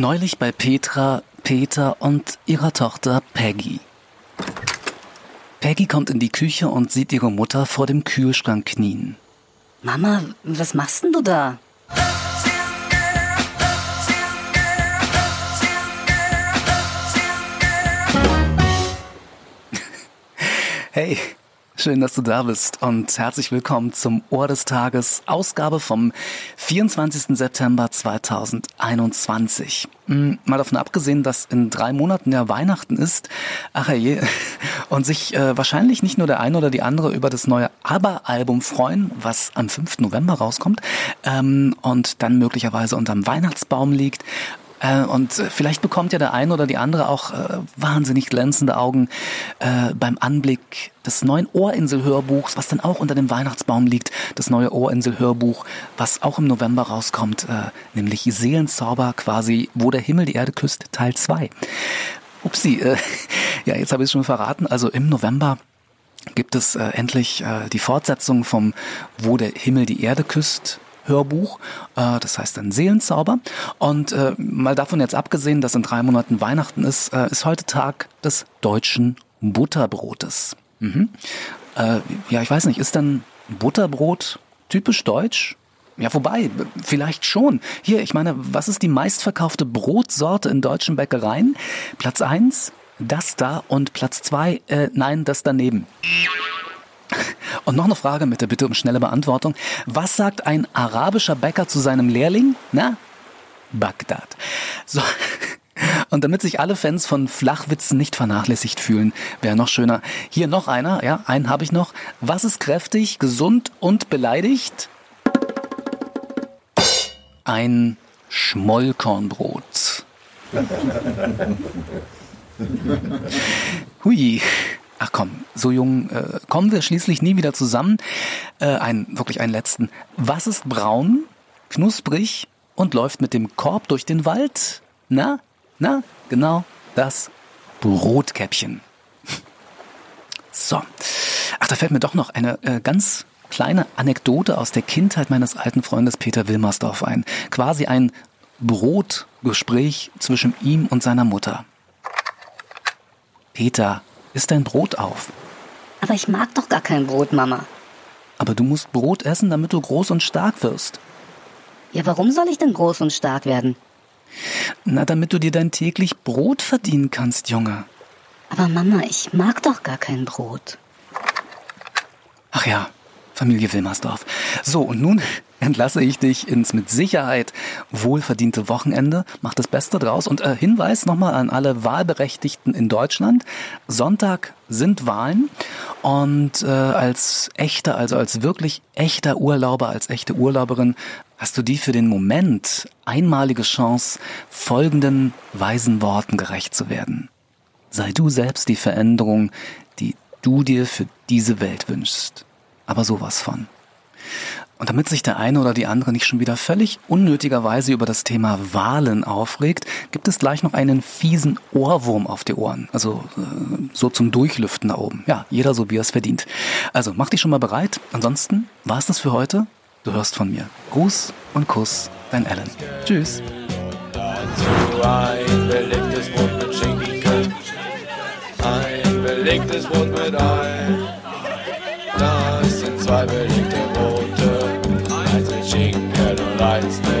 Neulich bei Petra, Peter und ihrer Tochter Peggy. Peggy kommt in die Küche und sieht ihre Mutter vor dem Kühlschrank knien. Mama, was machst denn du da? Hey, schön, dass du da bist und herzlich willkommen zum Ohr des Tages, Ausgabe vom 24. September 2021. Hm, mal davon abgesehen, dass in drei Monaten ja Weihnachten ist, ach je, und sich äh, wahrscheinlich nicht nur der eine oder die andere über das neue ABBA-Album freuen, was am 5. November rauskommt ähm, und dann möglicherweise unterm Weihnachtsbaum liegt, und vielleicht bekommt ja der eine oder die andere auch äh, wahnsinnig glänzende Augen äh, beim Anblick des neuen Ohrinsel-Hörbuchs, was dann auch unter dem Weihnachtsbaum liegt. Das neue Ohrinsel-Hörbuch, was auch im November rauskommt, äh, nämlich Seelenzauber quasi, wo der Himmel die Erde küsst, Teil 2. Upsi, äh, ja, jetzt habe ich es schon verraten. Also im November gibt es äh, endlich äh, die Fortsetzung vom Wo der Himmel die Erde küsst Hörbuch, äh, das heißt dann Seelenzauber. Und äh, mal davon jetzt abgesehen, dass in drei Monaten Weihnachten ist, äh, ist heute Tag des deutschen Butterbrotes. Mhm. Äh, ja, ich weiß nicht, ist dann Butterbrot typisch deutsch? Ja, wobei, vielleicht schon. Hier, ich meine, was ist die meistverkaufte Brotsorte in deutschen Bäckereien? Platz eins, das da und Platz zwei, äh, nein, das daneben. Und noch eine Frage mit der Bitte um schnelle Beantwortung. Was sagt ein arabischer Bäcker zu seinem Lehrling? Na? Bagdad. So. Und damit sich alle Fans von Flachwitzen nicht vernachlässigt fühlen, wäre noch schöner. Hier noch einer, ja, einen habe ich noch. Was ist kräftig, gesund und beleidigt? Ein Schmollkornbrot. Hui. Ach komm, so jung äh, kommen wir schließlich nie wieder zusammen. Äh, ein, wirklich einen letzten. Was ist braun, knusprig und läuft mit dem Korb durch den Wald? Na, na, genau das Brotkäppchen. So. Ach, da fällt mir doch noch eine äh, ganz kleine Anekdote aus der Kindheit meines alten Freundes Peter Wilmersdorf ein. Quasi ein Brotgespräch zwischen ihm und seiner Mutter. Peter, Isst dein Brot auf. Aber ich mag doch gar kein Brot, Mama. Aber du musst Brot essen, damit du groß und stark wirst. Ja, warum soll ich denn groß und stark werden? Na, damit du dir dein täglich Brot verdienen kannst, Junge. Aber Mama, ich mag doch gar kein Brot. Ach ja, Familie Wilmersdorf. So, und nun entlasse ich dich ins mit Sicherheit wohlverdiente Wochenende. Mach das Beste draus. Und äh, Hinweis nochmal an alle Wahlberechtigten in Deutschland. Sonntag sind Wahlen. Und äh, als echter, also als wirklich echter Urlauber, als echte Urlauberin, hast du die für den Moment einmalige Chance, folgenden weisen Worten gerecht zu werden. Sei du selbst die Veränderung, die du dir für diese Welt wünschst aber sowas von. Und damit sich der eine oder die andere nicht schon wieder völlig unnötigerweise über das Thema Wahlen aufregt, gibt es gleich noch einen fiesen Ohrwurm auf die Ohren. Also äh, so zum Durchlüften da oben. Ja, jeder so wie er es verdient. Also mach dich schon mal bereit. Ansonsten war es das für heute. Du hörst von mir. Gruß und Kuss, dein Alan. Tschüss. Ein belegtes Brot mit Ei. Das